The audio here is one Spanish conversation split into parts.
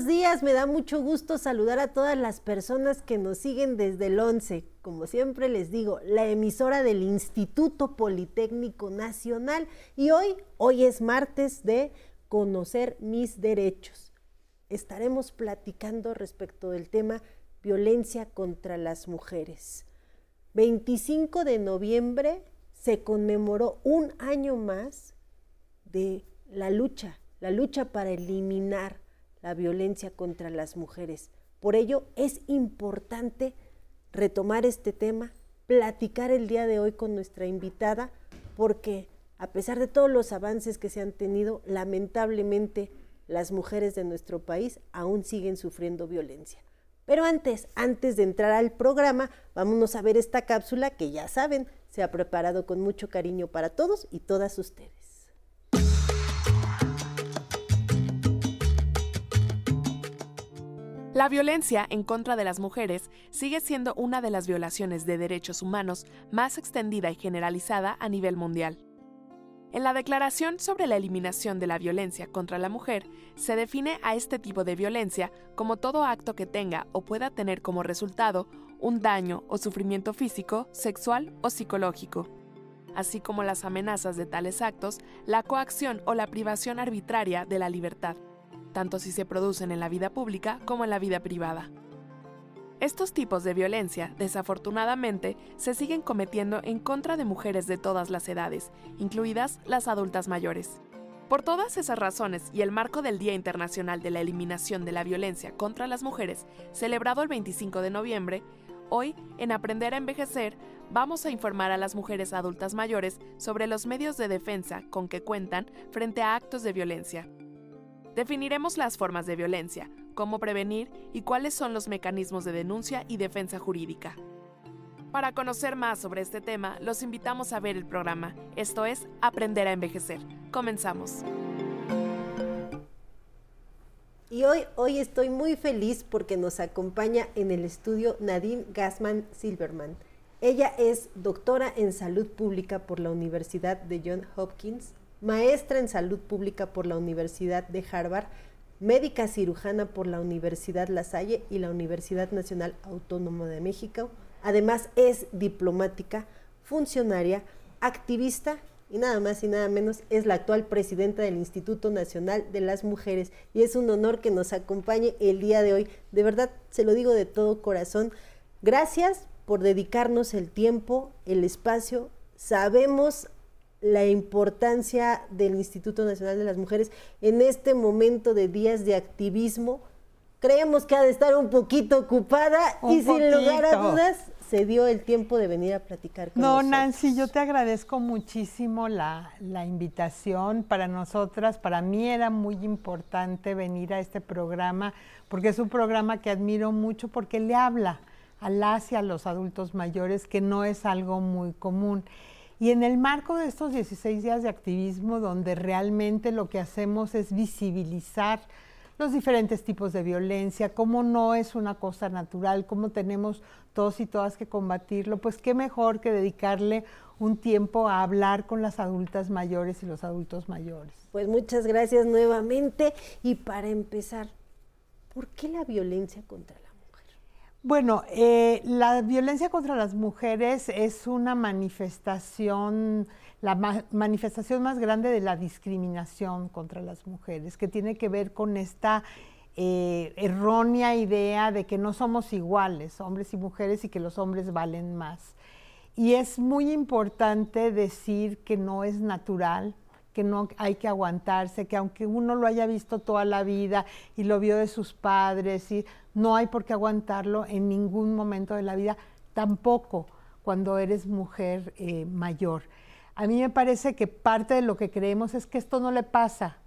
Buenos días, me da mucho gusto saludar a todas las personas que nos siguen desde el 11. Como siempre les digo, la emisora del Instituto Politécnico Nacional. Y hoy, hoy es martes de conocer mis derechos. Estaremos platicando respecto del tema violencia contra las mujeres. 25 de noviembre se conmemoró un año más de la lucha, la lucha para eliminar la violencia contra las mujeres. Por ello es importante retomar este tema, platicar el día de hoy con nuestra invitada, porque a pesar de todos los avances que se han tenido, lamentablemente las mujeres de nuestro país aún siguen sufriendo violencia. Pero antes, antes de entrar al programa, vámonos a ver esta cápsula que ya saben, se ha preparado con mucho cariño para todos y todas ustedes. La violencia en contra de las mujeres sigue siendo una de las violaciones de derechos humanos más extendida y generalizada a nivel mundial. En la Declaración sobre la Eliminación de la Violencia contra la Mujer se define a este tipo de violencia como todo acto que tenga o pueda tener como resultado un daño o sufrimiento físico, sexual o psicológico, así como las amenazas de tales actos, la coacción o la privación arbitraria de la libertad tanto si se producen en la vida pública como en la vida privada. Estos tipos de violencia, desafortunadamente, se siguen cometiendo en contra de mujeres de todas las edades, incluidas las adultas mayores. Por todas esas razones y el marco del Día Internacional de la Eliminación de la Violencia contra las Mujeres, celebrado el 25 de noviembre, hoy, en Aprender a Envejecer, vamos a informar a las mujeres adultas mayores sobre los medios de defensa con que cuentan frente a actos de violencia Definiremos las formas de violencia, cómo prevenir y cuáles son los mecanismos de denuncia y defensa jurídica. Para conocer más sobre este tema, los invitamos a ver el programa, esto es Aprender a Envejecer. Comenzamos. Y hoy, hoy estoy muy feliz porque nos acompaña en el estudio Nadine Gassman Silverman. Ella es doctora en salud pública por la Universidad de Johns Hopkins maestra en salud pública por la Universidad de Harvard, médica cirujana por la Universidad La Salle y la Universidad Nacional Autónoma de México. Además es diplomática, funcionaria, activista y nada más y nada menos es la actual presidenta del Instituto Nacional de las Mujeres y es un honor que nos acompañe el día de hoy. De verdad, se lo digo de todo corazón. Gracias por dedicarnos el tiempo, el espacio. Sabemos la importancia del Instituto Nacional de las Mujeres en este momento de días de activismo. Creemos que ha de estar un poquito ocupada y sin lugar a dudas se dio el tiempo de venir a platicar con nosotros. No, Nancy, yo te agradezco muchísimo la, la invitación. Para nosotras, para mí era muy importante venir a este programa porque es un programa que admiro mucho porque le habla a las y a los adultos mayores, que no es algo muy común. Y en el marco de estos 16 días de activismo, donde realmente lo que hacemos es visibilizar los diferentes tipos de violencia, cómo no es una cosa natural, cómo tenemos todos y todas que combatirlo, pues qué mejor que dedicarle un tiempo a hablar con las adultas mayores y los adultos mayores. Pues muchas gracias nuevamente y para empezar, ¿por qué la violencia contra la bueno, eh, la violencia contra las mujeres es una manifestación, la manifestación más grande de la discriminación contra las mujeres, que tiene que ver con esta eh, errónea idea de que no somos iguales, hombres y mujeres, y que los hombres valen más. Y es muy importante decir que no es natural, que no hay que aguantarse, que aunque uno lo haya visto toda la vida y lo vio de sus padres, y no hay por qué aguantarlo en ningún momento de la vida, tampoco cuando eres mujer eh, mayor. A mí me parece que parte de lo que creemos es que esto no le pasa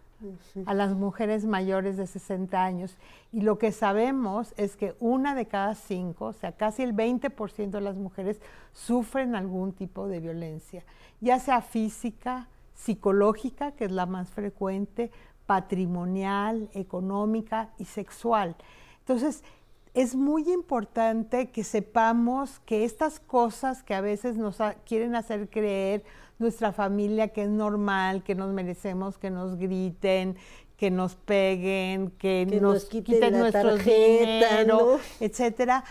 a las mujeres mayores de 60 años. Y lo que sabemos es que una de cada cinco, o sea, casi el 20% de las mujeres sufren algún tipo de violencia, ya sea física, psicológica, que es la más frecuente, patrimonial, económica y sexual. Entonces, es muy importante que sepamos que estas cosas que a veces nos quieren hacer creer nuestra familia que es normal, que nos merecemos que nos griten, que nos peguen, que, nos, quiten, nuestro dinero, etcétera.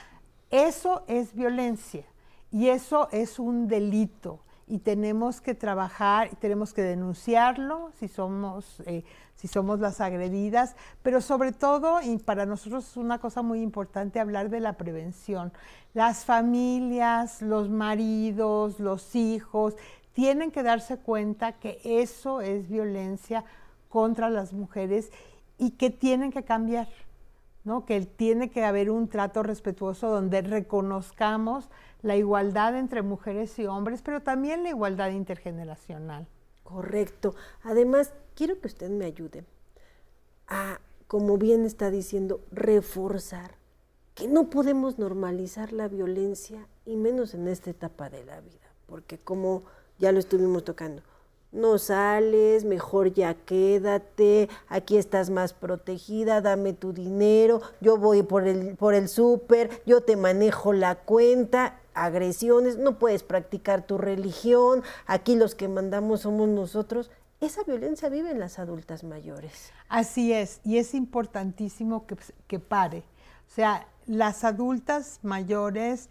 Eso es violencia y eso es un delito y tenemos que trabajar y tenemos que denunciarlo si somos, eh, si somos las agredidas, pero sobre todo, y para nosotros es una cosa muy importante hablar de la prevención. Las familias, los maridos, los hijos, tienen que darse cuenta que eso es violencia contra las mujeres y que tienen que cambiar, ¿no? que tiene que haber un trato respetuoso donde reconozcamos la igualdad entre mujeres y hombres, pero también la igualdad intergeneracional. Correcto. Además, quiero que usted me ayude a, como bien está diciendo, reforzar que no podemos normalizar la violencia y menos en esta etapa de la vida, porque como ya lo estuvimos tocando, no sales, mejor ya quédate, aquí estás más protegida, dame tu dinero, yo voy por el, por el súper, yo te manejo la cuenta, agresiones, no puedes practicar tu religión, aquí los que mandamos somos nosotros. Esa violencia vive en las adultas mayores. Así es, y es importantísimo que, que pare. O sea, las adultas mayores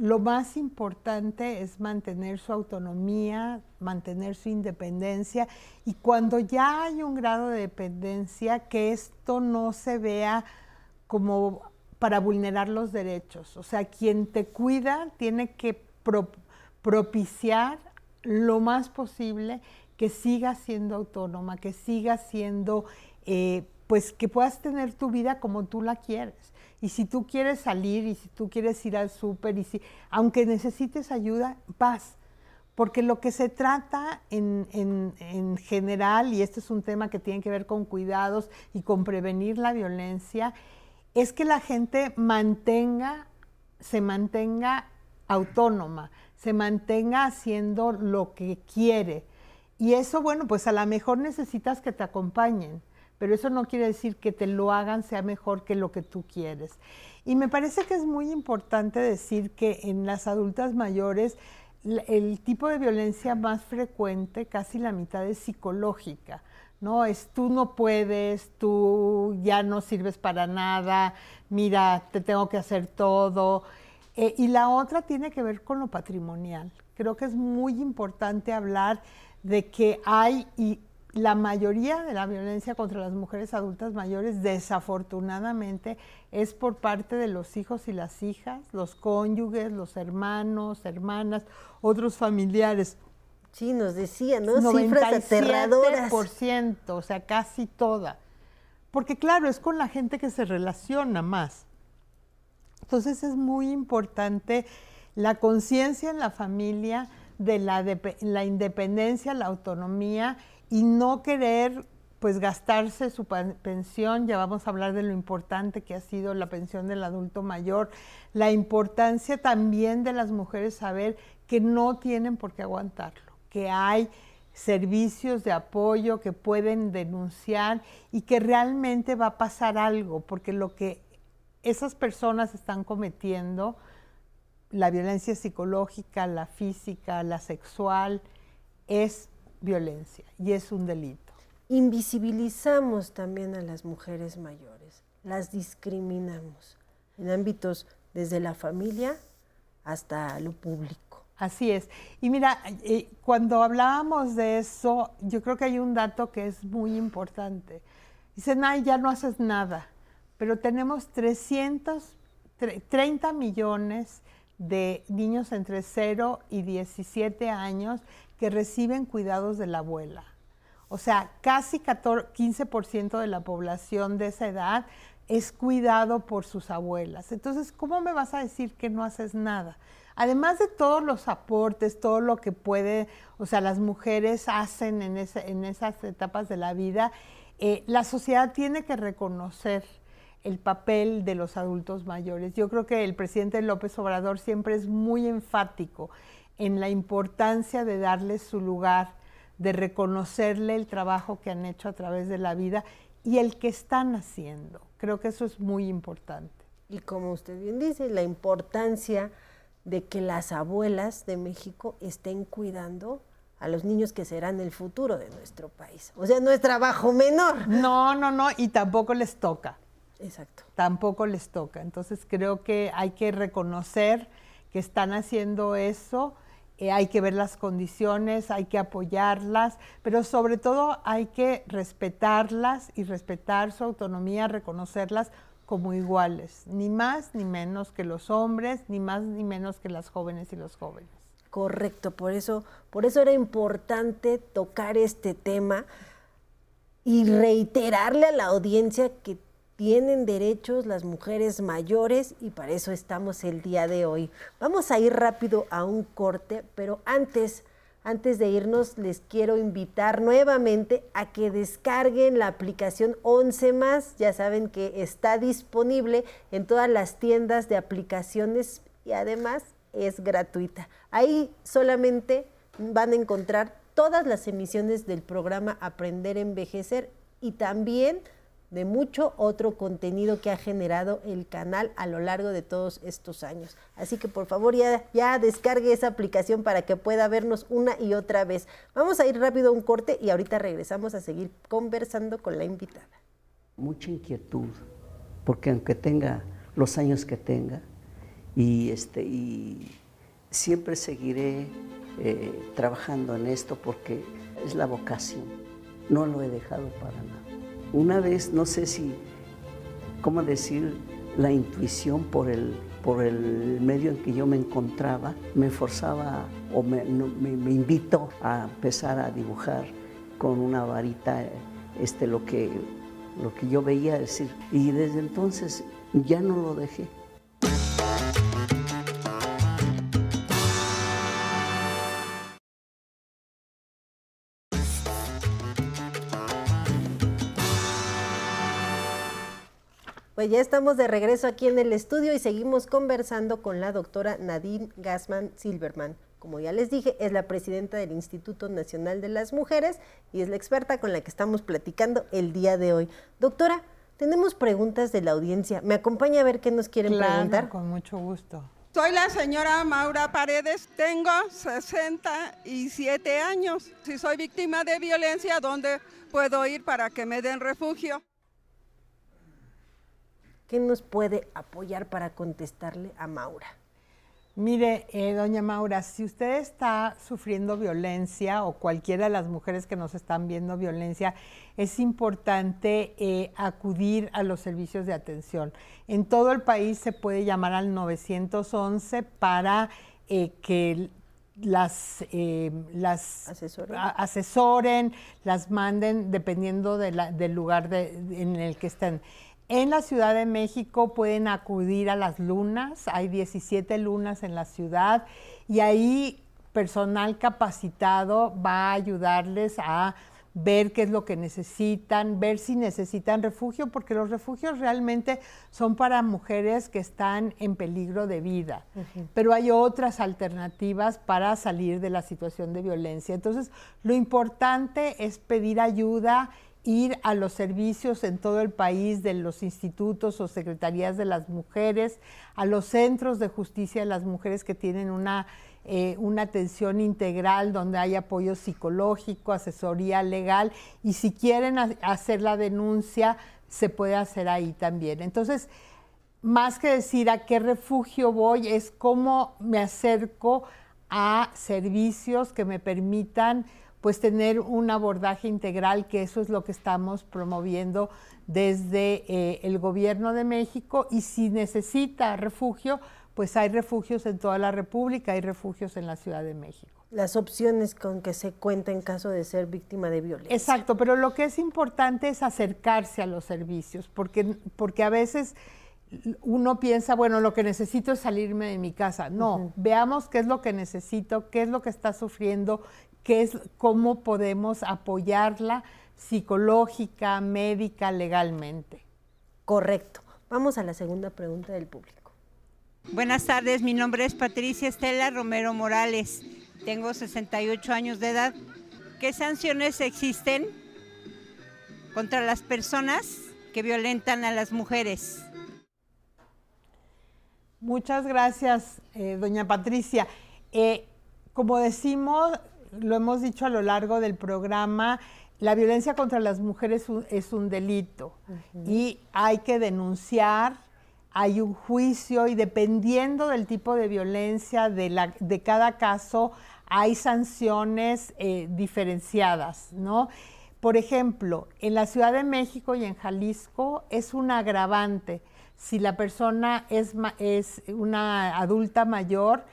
lo más importante es mantener su autonomía, mantener su independencia y cuando ya hay un grado de dependencia, que esto no se vea como para vulnerar los derechos. O sea, quien te cuida tiene que propiciar lo más posible que siga siendo autónoma, que siga siendo, eh, pues que puedas tener tu vida como tú la quieres. Y si tú quieres salir y si tú quieres ir al súper y si, aunque necesites ayuda, vas. Porque lo que se trata en, en, general, y este es un tema que tiene que ver con cuidados y con prevenir la violencia, es que la gente mantenga, se mantenga autónoma, se mantenga haciendo lo que quiere. Y eso, bueno, pues a lo mejor necesitas que te acompañen pero eso no quiere decir que te lo hagan sea mejor que lo que tú quieres. Y me parece que es muy importante decir que en las adultas mayores el tipo de violencia más frecuente, casi la mitad, es psicológica. ¿no? Es tú no puedes, tú ya no sirves para nada, mira, te tengo que hacer todo. Eh, y la otra tiene que ver con lo patrimonial. Creo que es muy importante hablar de que hay, la mayoría de la violencia contra las mujeres adultas mayores, desafortunadamente, es por parte de los hijos y las hijas, los cónyuges, los hermanos, hermanas, otros familiares. Sí, nos decían, ¿no? Cifras aterradoras. o sea, casi toda. Porque claro, es con la gente que se relaciona más. Entonces es muy importante la conciencia en la familia de la, de la independencia, la autonomía y no querer pues gastarse su pensión, ya vamos a hablar de lo importante que ha sido la pensión del adulto mayor, la importancia también de las mujeres saber que no tienen por qué aguantarlo, que hay servicios de apoyo que pueden denunciar y que realmente va a pasar algo, porque lo que esas personas están cometiendo, la violencia psicológica, la física, la sexual, es violencia y es un delito. Invisibilizamos también a las mujeres mayores, las discriminamos en ámbitos desde la familia hasta lo público. Así es. Y mira, eh, cuando hablábamos de eso, yo creo que hay un dato que es muy importante. Dicen, ay, ya no haces nada, pero tenemos 330 millones de niños entre 0 y 17 años que reciben cuidados de la abuela. O sea, casi 15% de la población de esa edad es cuidado por sus abuelas. Entonces, ¿cómo me vas a decir que no haces nada? Además de todos los aportes, todo lo que puede, o sea, las mujeres hacen en, en esas etapas de la vida, eh, la sociedad tiene que reconocer el papel de los adultos mayores. Yo creo que el presidente López Obrador siempre es muy enfático en la importancia de darles su lugar, de reconocerle el trabajo que han hecho a través de la vida y el que están haciendo. Creo que eso es muy importante. Y como usted bien dice, la importancia de que las abuelas de México estén cuidando a los niños que serán el futuro de nuestro país. O sea, no es trabajo menor. No, no, no, y tampoco les toca. Exacto. Tampoco les toca. Entonces creo que hay que reconocer que están haciendo eso, eh, hay que ver las condiciones, hay que apoyarlas, pero sobre todo hay que respetarlas y respetar su autonomía, reconocerlas como iguales, ni más ni menos que los hombres, ni más ni menos que las jóvenes y los jóvenes. Correcto, por eso, por eso era importante tocar este tema y reiterarle a la audiencia que tienen derechos las mujeres mayores y para eso estamos el día de hoy. Vamos a ir rápido a un corte, pero antes, antes de irnos les quiero invitar nuevamente a que descarguen la aplicación 11 más. Ya saben que está disponible en todas las tiendas de aplicaciones y además es gratuita. Ahí solamente van a encontrar todas las emisiones del programa Aprender a Envejecer y también de mucho otro contenido que ha generado el canal a lo largo de todos estos años. Así que por favor ya, ya descargue esa aplicación para que pueda vernos una y otra vez. Vamos a ir rápido a un corte y ahorita regresamos a seguir conversando con la invitada. Mucha inquietud, porque aunque tenga los años que tenga, y, este, y siempre seguiré eh, trabajando en esto porque es la vocación, no lo he dejado para nada. Una vez, no sé si, ¿cómo decir? La intuición por el, por el medio en que yo me encontraba, me forzaba o me, me, invitó a empezar a dibujar con una varita este, lo, que, lo que yo veía decir. Y desde entonces ya no lo dejé. Pues ya estamos de regreso aquí en el estudio y seguimos conversando con la doctora Nadine Gassman Silverman. Como ya les dije, es la presidenta del Instituto Nacional de las Mujeres y es la experta con la que estamos platicando el día de hoy. Doctora, tenemos preguntas de la audiencia. ¿Me acompaña a ver qué nos quieren claro, preguntar? Con mucho gusto. Soy la señora Maura Paredes, tengo 67 años. Si soy víctima de violencia, ¿dónde puedo ir para que me den refugio? ¿Qué nos puede apoyar para contestarle a Maura? Mire, eh, doña Maura, si usted está sufriendo violencia o cualquiera de las mujeres que nos están viendo violencia, es importante eh, acudir a los servicios de atención. En todo el país se puede llamar al 911 para eh, que las, las asesoren. las manden dependiendo del lugar en el que estén. En la Ciudad de México pueden acudir a las lunas, hay 17 lunas en la ciudad y ahí personal capacitado va a ayudarles a ver qué es lo que necesitan, ver si necesitan refugio, porque los refugios realmente son para mujeres que están en peligro de vida, pero hay otras alternativas para salir de la situación de violencia. Entonces, lo importante es pedir ayuda ir a los servicios en todo el país de los institutos o secretarías de las mujeres, a los centros de justicia de las mujeres que tienen una, eh, una atención integral donde hay apoyo psicológico, asesoría legal y si quieren hacer la denuncia se puede hacer ahí también. Entonces, más que decir a qué refugio voy, es cómo me acerco a servicios que me permitan pues tener un abordaje integral, que eso es lo que estamos promoviendo desde eh, el gobierno de México y si necesita refugio, pues hay refugios en toda la República, hay refugios en la Ciudad de México. Las opciones con que se cuenta en caso de ser víctima de violencia. Exacto, pero lo que es importante es acercarse a los servicios, porque, porque a veces uno piensa, bueno, lo que necesito es salirme de mi casa. No, veamos qué es lo que necesito, qué es lo que está sufriendo, qué es, cómo podemos apoyarla psicológica, médica, legalmente. Correcto. Vamos a la segunda pregunta del público. Buenas tardes, mi nombre es Patricia Estela Romero Morales. Tengo 68 años de edad. ¿Qué sanciones existen contra las personas que violentan a las mujeres? Muchas gracias, eh, doña Patricia. Eh, como decimos, lo hemos dicho a lo largo del programa, la violencia contra las mujeres es un delito y hay que denunciar, hay un juicio y dependiendo del tipo de violencia de, la, de cada caso, hay sanciones eh, diferenciadas, ¿no? Por ejemplo, en la Ciudad de México y en Jalisco es un agravante. Si la persona es, es una adulta mayor,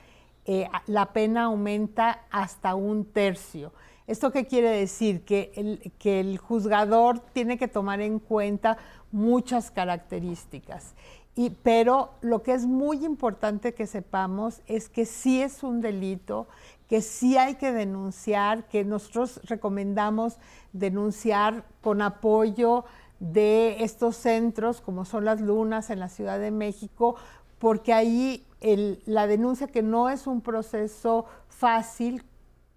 eh, la pena aumenta hasta un tercio. ¿Esto qué quiere decir? Que el, que el juzgador tiene que tomar en cuenta muchas características. Y, pero lo que es muy importante que sepamos es que sí es un delito, que sí hay que denunciar, que nosotros recomendamos denunciar con apoyo de estos centros, como son las lunas en la Ciudad de México, porque ahí la denuncia que no es un proceso fácil,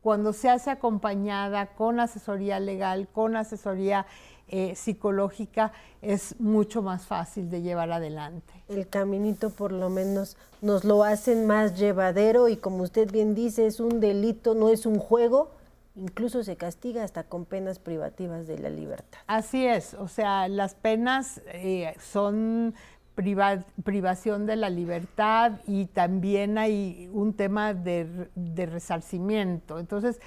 cuando se hace acompañada con asesoría legal, con asesoría eh, psicológica, es mucho más fácil de llevar adelante. El caminito por lo menos nos lo hacen más llevadero y como usted bien dice, es un delito, no es un juego, incluso se castiga hasta con penas privativas de la libertad. Así es, o sea, las penas eh, son privación de la libertad y también hay un tema de, resarcimiento. Entonces,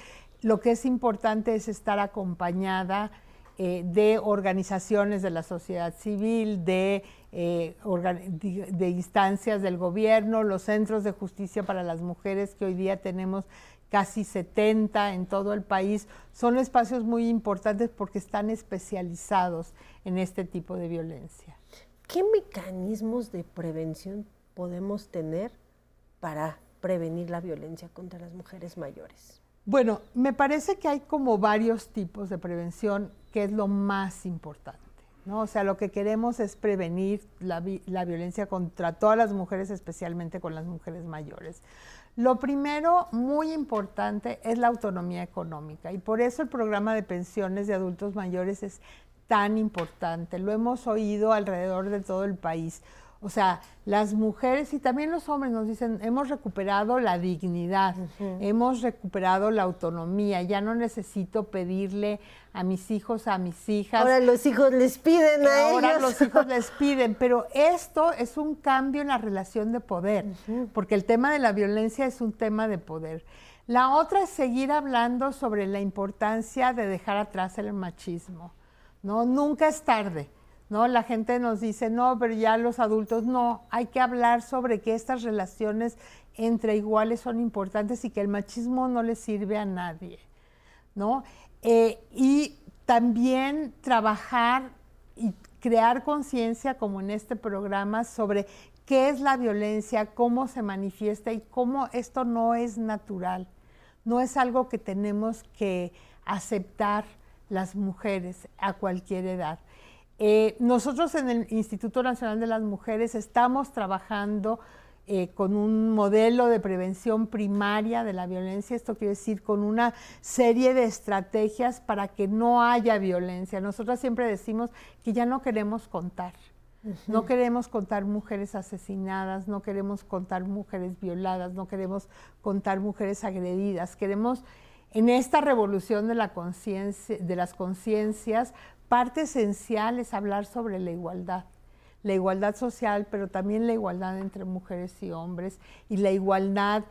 lo que es importante es estar acompañada eh, de organizaciones de la sociedad civil, de, eh, de, instancias del gobierno, los centros de justicia para las mujeres que hoy día tenemos casi 70 en todo el país, son espacios muy importantes porque están especializados en este tipo de violencia. ¿Qué mecanismos de prevención podemos tener para prevenir la violencia contra las mujeres mayores? Bueno, me parece que hay como varios tipos de prevención, que es lo más importante. ¿no? O sea, lo que queremos es prevenir la, la violencia contra todas las mujeres, especialmente con las mujeres mayores. Lo primero, muy importante, es la autonomía económica y por eso el programa de pensiones de adultos mayores es tan importante. Lo hemos oído alrededor de todo el país. O sea, las mujeres y también los hombres nos dicen, hemos recuperado la dignidad, hemos recuperado la autonomía, ya no necesito pedirle a mis hijos, a mis hijas. Ahora los hijos les piden a Ahora los hijos les piden, pero esto es un cambio en la relación de poder, porque el tema de la violencia es un tema de poder. La otra es seguir hablando sobre la importancia de dejar atrás el machismo ¿no? Nunca es tarde, ¿no? La gente nos dice, no, pero ya los adultos, no, hay que hablar sobre que estas relaciones entre iguales son importantes y que el machismo no le sirve a nadie, ¿no? Eh, y también trabajar y crear conciencia, como en este programa, sobre qué es la violencia, cómo se manifiesta y cómo esto no es natural, no es algo que tenemos que aceptar las mujeres a cualquier edad. Eh, nosotros en el Instituto Nacional de las Mujeres estamos trabajando eh, con un modelo de prevención primaria de la violencia, esto quiere decir con una serie de estrategias para que no haya violencia. Nosotros siempre decimos que ya no queremos contar. No queremos contar mujeres asesinadas, no queremos contar mujeres violadas, no queremos contar mujeres agredidas. Queremos en esta revolución de, la de las conciencias, parte esencial es hablar sobre la igualdad, la igualdad social, pero también la igualdad entre mujeres y hombres y la igualdad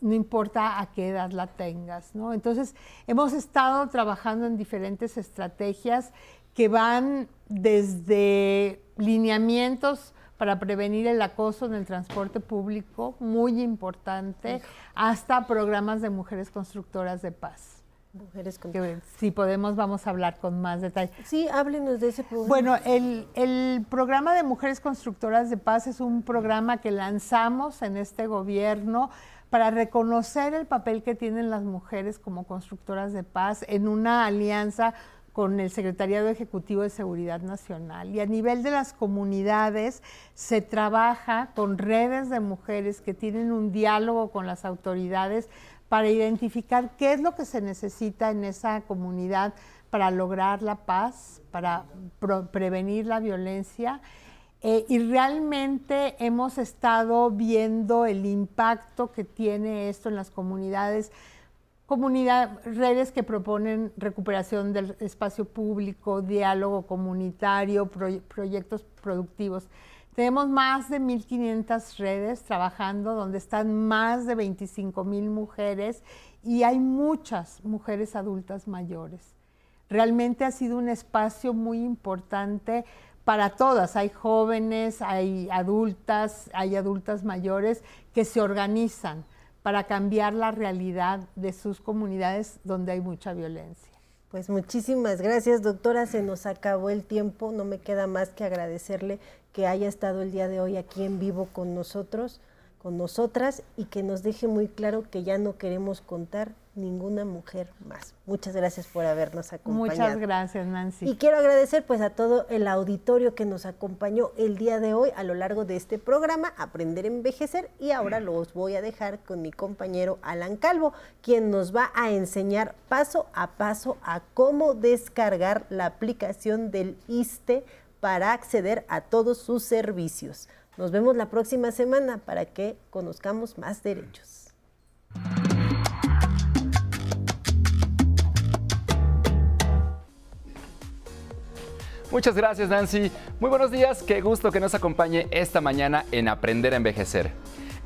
no importa a qué edad la tengas. Entonces, hemos estado trabajando en diferentes estrategias que van desde lineamientos para prevenir el acoso en el transporte público, muy importante, hasta programas de mujeres constructoras de paz. Mujeres constructoras. Si podemos, vamos a hablar con más detalle. Sí, háblenos de ese programa. Bueno, el, el programa de Mujeres Constructoras de Paz es un programa que lanzamos en este gobierno para reconocer el papel que tienen las mujeres como constructoras de paz en una alianza con el Secretariado Ejecutivo de Seguridad Nacional. Y a nivel de las comunidades se trabaja con redes de mujeres que tienen un diálogo con las autoridades para identificar qué es lo que se necesita en esa comunidad para lograr la paz, para prevenir la violencia. Eh, y realmente hemos estado viendo el impacto que tiene esto en las comunidades comunidad, redes que proponen recuperación del espacio público, diálogo comunitario, proyectos productivos. Tenemos más de 1.500 redes trabajando donde están más de 25.000 mujeres y hay muchas mujeres adultas mayores. Realmente ha sido un espacio muy importante para todas. Hay jóvenes, hay adultas, hay adultas mayores que se organizan para cambiar la realidad de sus comunidades donde hay mucha violencia. Pues muchísimas gracias, doctora. Se nos acabó el tiempo. No me queda más que agradecerle que haya estado el día de hoy aquí en vivo con nosotros, con nosotras y que nos deje muy claro que ya no queremos contar ninguna mujer más. Muchas gracias por habernos acompañado. Muchas gracias, Nancy. Y quiero agradecer pues a todo el auditorio que nos acompañó el día de hoy a lo largo de este programa Aprender a envejecer y ahora los voy a dejar con mi compañero Alan Calvo, quien nos va a enseñar paso a paso a cómo descargar la aplicación del ISTE para acceder a todos sus servicios. Nos vemos la próxima semana para que conozcamos más derechos. Muchas gracias Nancy. Muy buenos días, qué gusto que nos acompañe esta mañana en Aprender a Envejecer.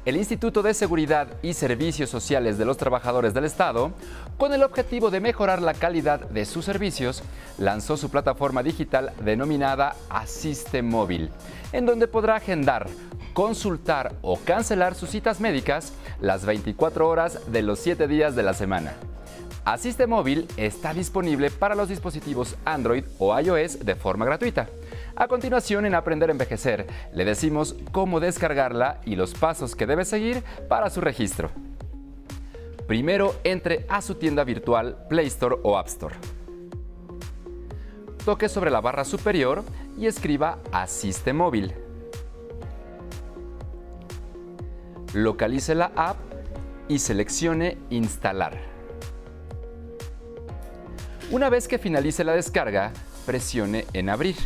El Instituto de Seguridad y Servicios Sociales de los Trabajadores del Estado, con el objetivo de mejorar la calidad de sus servicios, lanzó su plataforma digital denominada Asiste Móvil, en donde podrá agendar, consultar o cancelar sus citas médicas las 24 horas de los 7 días de la semana. Asiste Móvil está disponible para los dispositivos Android o iOS de forma gratuita. A continuación, en Aprender a Envejecer, le decimos cómo descargarla y los pasos que debe seguir para su registro. Primero, entre a su tienda virtual Play Store o App Store. Toque sobre la barra superior y escriba Asiste Móvil. Localice la app y seleccione Instalar. Una vez que finalice la descarga, presione en Abrir.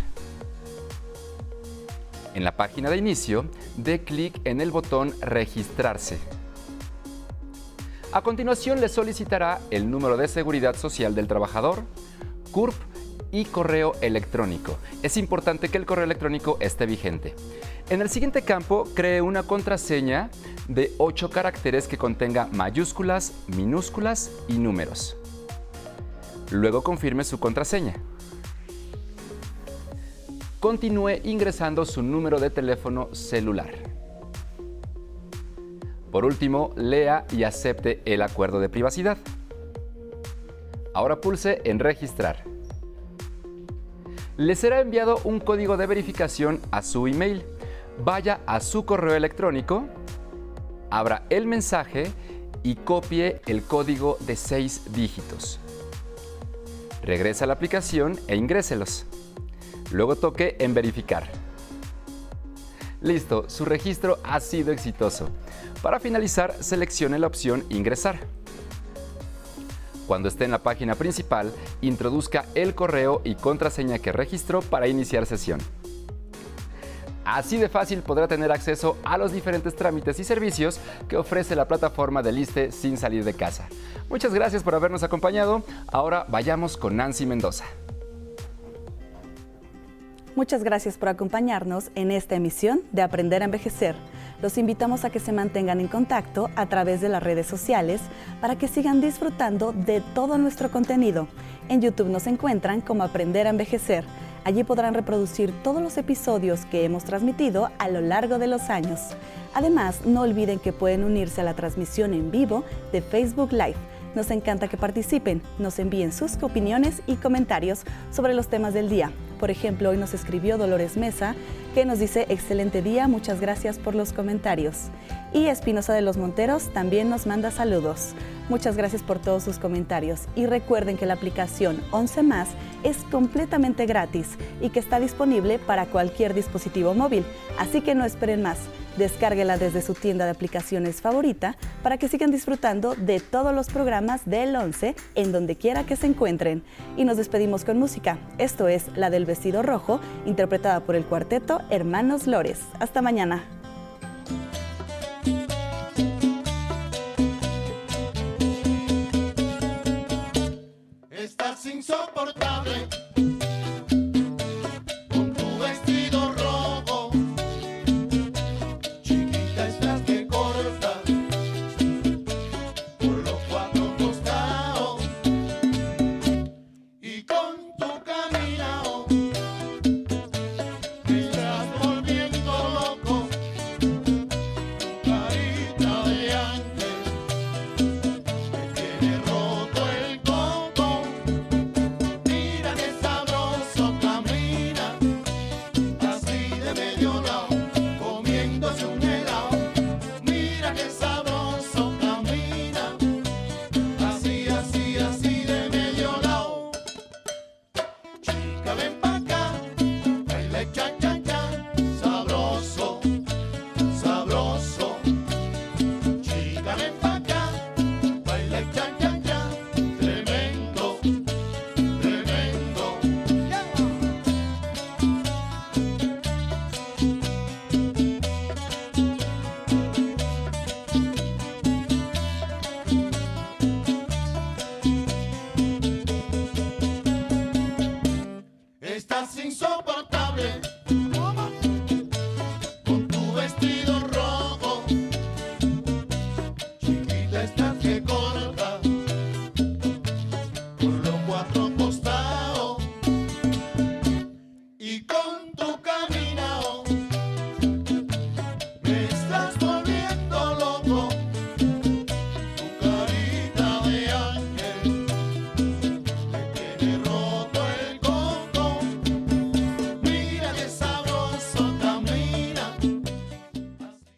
En la página de inicio, dé clic en el botón Registrarse. A continuación le solicitará el número de seguridad social del trabajador, CURP y correo electrónico. Es importante que el correo electrónico esté vigente. En el siguiente campo, cree una contraseña de 8 caracteres que contenga mayúsculas, minúsculas y números. Luego confirme su contraseña. Continúe ingresando su número de teléfono celular. Por último, lea y acepte el acuerdo de privacidad. Ahora pulse en Registrar. Le será enviado un código de verificación a su email. Vaya a su correo electrónico, abra el mensaje y copie el código de seis dígitos. Regresa a la aplicación e ingréselos. Luego toque en verificar. Listo, su registro ha sido exitoso. Para finalizar, seleccione la opción Ingresar. Cuando esté en la página principal, introduzca el correo y contraseña que registró para iniciar sesión. Así de fácil podrá tener acceso a los diferentes trámites y servicios que ofrece la plataforma de Liste sin salir de casa. Muchas gracias por habernos acompañado. Ahora vayamos con Nancy Mendoza. Muchas gracias por acompañarnos en esta emisión de Aprender a Envejecer. Los invitamos a que se mantengan en contacto a través de las redes sociales para que sigan disfrutando de todo nuestro contenido. En YouTube nos encuentran como Aprender a Envejecer. Allí podrán reproducir todos los episodios que hemos transmitido a lo largo de los años. Además, no olviden que pueden unirse a la transmisión en vivo de Facebook Live nos encanta que participen, nos envíen sus opiniones y comentarios sobre los temas del día. Por ejemplo, hoy nos escribió Dolores Mesa, que nos dice, excelente día, muchas gracias por los comentarios. Y Espinosa de los Monteros también nos manda saludos. Muchas gracias por todos sus comentarios. Y recuerden que la aplicación 11 más es completamente gratis y que está disponible para cualquier dispositivo móvil. Así que no esperen más. Descárguela desde su tienda de aplicaciones favorita para que sigan disfrutando de todos los programas del 11 en donde quiera que se encuentren. Y nos despedimos con música. Esto es La del vestido rojo, interpretada por el cuarteto Hermanos Lores. Hasta mañana. insoportable.